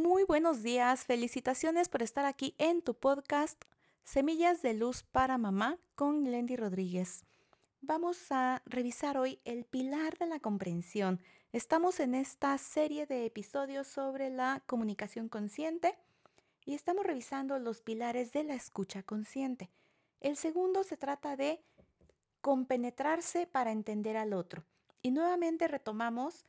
Muy buenos días, felicitaciones por estar aquí en tu podcast Semillas de Luz para Mamá con Lendy Rodríguez. Vamos a revisar hoy el pilar de la comprensión. Estamos en esta serie de episodios sobre la comunicación consciente y estamos revisando los pilares de la escucha consciente. El segundo se trata de compenetrarse para entender al otro. Y nuevamente retomamos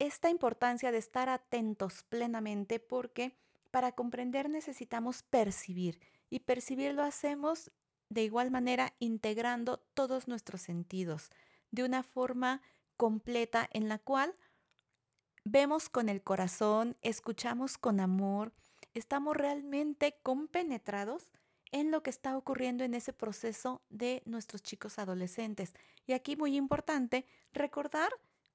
esta importancia de estar atentos plenamente porque para comprender necesitamos percibir y percibir lo hacemos de igual manera integrando todos nuestros sentidos de una forma completa en la cual vemos con el corazón, escuchamos con amor, estamos realmente compenetrados en lo que está ocurriendo en ese proceso de nuestros chicos adolescentes. Y aquí muy importante recordar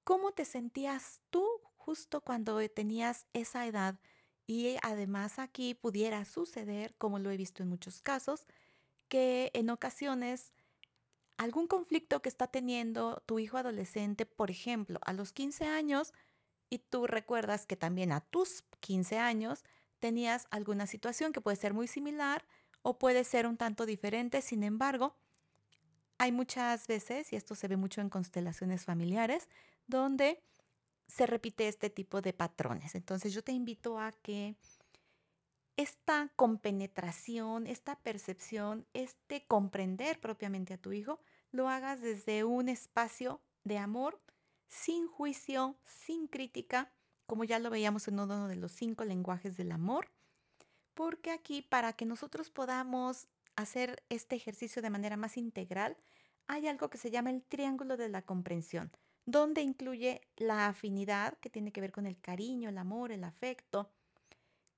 cómo te sentías tú justo cuando tenías esa edad. Y además aquí pudiera suceder, como lo he visto en muchos casos, que en ocasiones algún conflicto que está teniendo tu hijo adolescente, por ejemplo, a los 15 años, y tú recuerdas que también a tus 15 años tenías alguna situación que puede ser muy similar o puede ser un tanto diferente, sin embargo, hay muchas veces, y esto se ve mucho en constelaciones familiares, donde se repite este tipo de patrones. Entonces yo te invito a que esta compenetración, esta percepción, este comprender propiamente a tu hijo, lo hagas desde un espacio de amor, sin juicio, sin crítica, como ya lo veíamos en uno de los cinco lenguajes del amor, porque aquí para que nosotros podamos hacer este ejercicio de manera más integral, hay algo que se llama el triángulo de la comprensión donde incluye la afinidad, que tiene que ver con el cariño, el amor, el afecto,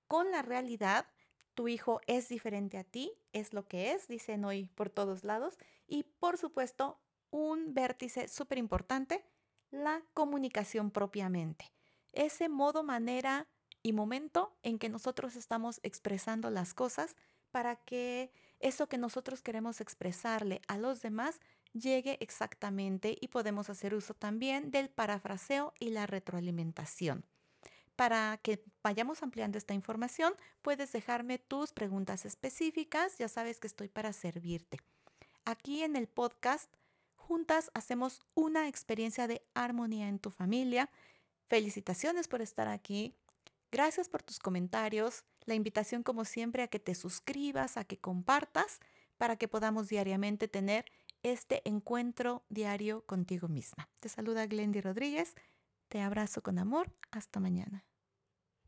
con la realidad. Tu hijo es diferente a ti, es lo que es, dicen hoy por todos lados. Y por supuesto, un vértice súper importante, la comunicación propiamente. Ese modo, manera y momento en que nosotros estamos expresando las cosas para que eso que nosotros queremos expresarle a los demás llegue exactamente y podemos hacer uso también del parafraseo y la retroalimentación. Para que vayamos ampliando esta información, puedes dejarme tus preguntas específicas, ya sabes que estoy para servirte. Aquí en el podcast, juntas hacemos una experiencia de armonía en tu familia. Felicitaciones por estar aquí. Gracias por tus comentarios. La invitación como siempre a que te suscribas, a que compartas, para que podamos diariamente tener este encuentro diario contigo misma. Te saluda Glendy Rodríguez. Te abrazo con amor. Hasta mañana.